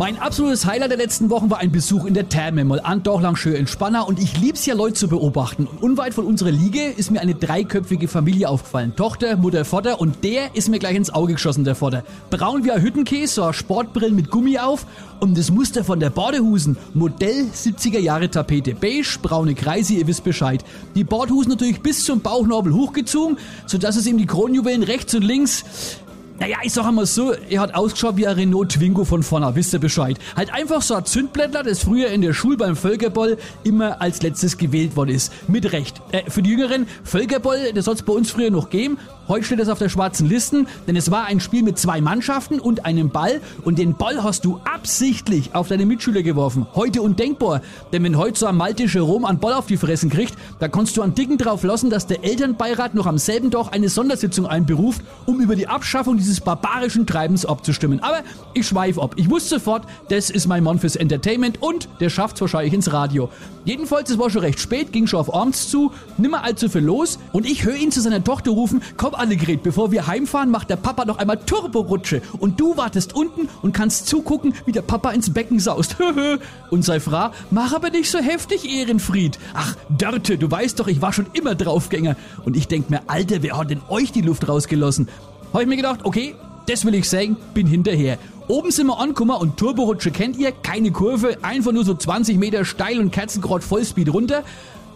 Mein absolutes Highlight der letzten Wochen war ein Besuch in der Therme, mal Andorchlang Entspanner und ich lieb's ja Leute zu beobachten. Und unweit von unserer Liege ist mir eine dreiköpfige Familie aufgefallen. Tochter, Mutter, Vater und der ist mir gleich ins Auge geschossen, der Vater. Braun wie ein Hüttenkäse, so Sportbrillen mit Gummi auf und das Muster von der Bordehusen. Modell 70er Jahre Tapete. Beige, braune Kreise, ihr wisst Bescheid. Die Bordhusen natürlich bis zum Bauchnabel hochgezogen, sodass es ihm die Kronjuwelen rechts und links naja, ich sag einmal so, er hat ausgeschaut wie ein Renault Twingo von vorne, wisst ihr Bescheid. Halt einfach so ein Zündblättler, das früher in der Schule beim Völkerball immer als letztes gewählt worden ist. Mit Recht. Äh, für die Jüngeren, Völkerball, das soll es bei uns früher noch geben. Heute steht es auf der schwarzen Listen, denn es war ein Spiel mit zwei Mannschaften und einem Ball und den Ball hast du absichtlich auf deine Mitschüler geworfen. Heute undenkbar, denn wenn heute so ein maltischer Rom an Ball auf die Fressen kriegt, da kannst du einen Dicken drauf lassen, dass der Elternbeirat noch am selben Tag eine Sondersitzung einberuft, um über die Abschaffung dieses barbarischen Treibens abzustimmen. Aber ich schweife ab. Ich wusste sofort, das ist mein Mann fürs Entertainment und der schafft's wahrscheinlich ins Radio. Jedenfalls, es war schon recht spät, ging schon auf abends zu, nimmer allzu viel los und ich höre ihn zu seiner Tochter rufen, komm Annegret, bevor wir heimfahren, macht der Papa noch einmal Turborutsche und du wartest unten und kannst zugucken, wie der Papa ins Becken saust. und sei Frau, mach aber nicht so heftig, Ehrenfried. Ach, Dörte, du weißt doch, ich war schon immer Draufgänger. Und ich denk mir, Alter, wer hat denn euch die Luft rausgelassen? Hab ich mir gedacht, okay, das will ich sagen, bin hinterher. Oben sind wir angekommen und Turborutsche kennt ihr, keine Kurve, einfach nur so 20 Meter steil und Kerzengrad Vollspeed runter.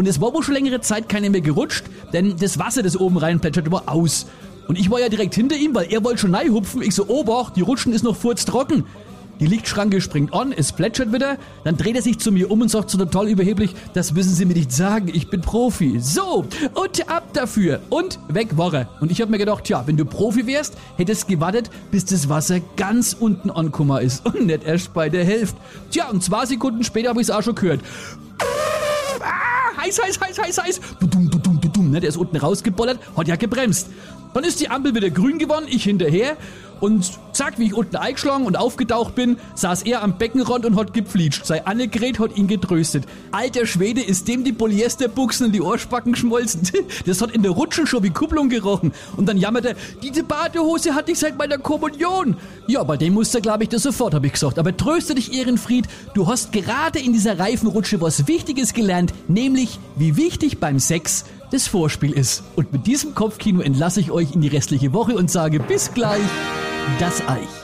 Und es war wohl schon längere Zeit keine mehr gerutscht, denn das Wasser, das oben reinplätschert, war aus. Und ich war ja direkt hinter ihm, weil er wollte schon hupfen. Ich so, Obacht, die Rutschen ist noch furztrocken. Die Lichtschranke springt an, es plätschert wieder, dann dreht er sich zu mir um und sagt so total überheblich, das müssen Sie mir nicht sagen, ich bin Profi. So, und ab dafür. Und weg war er. Und ich habe mir gedacht, tja, wenn du Profi wärst, hättest gewartet, bis das Wasser ganz unten angekommen ist und nicht erst bei der Hälfte. Tja, und zwei Sekunden später habe ich es auch schon gehört heiß, heiß, heiß, heiß, heiß. Budum, budum, budum, ne? Der ist unten rausgebollert, hat ja gebremst. Dann ist die Ampel wieder grün geworden, ich hinterher. Und zack, wie ich unten eingeschlagen und aufgetaucht bin, saß er am Beckenrand und hat gepflietscht. Sei Annegret hat ihn getröstet. Alter Schwede, ist dem die Polyesterbuchsen in die Ohrspacken geschmolzen. Das hat in der Rutsche schon wie Kupplung gerochen. Und dann jammert er, diese Badehose hatte ich seit meiner Kommunion. Ja, bei dem musste glaube ich das sofort, habe ich gesagt. Aber tröste dich, Ehrenfried, du hast gerade in dieser Reifenrutsche was Wichtiges gelernt, nämlich wie wichtig beim Sex das Vorspiel ist. Und mit diesem Kopfkino entlasse ich euch in die restliche Woche und sage bis gleich, das Eich.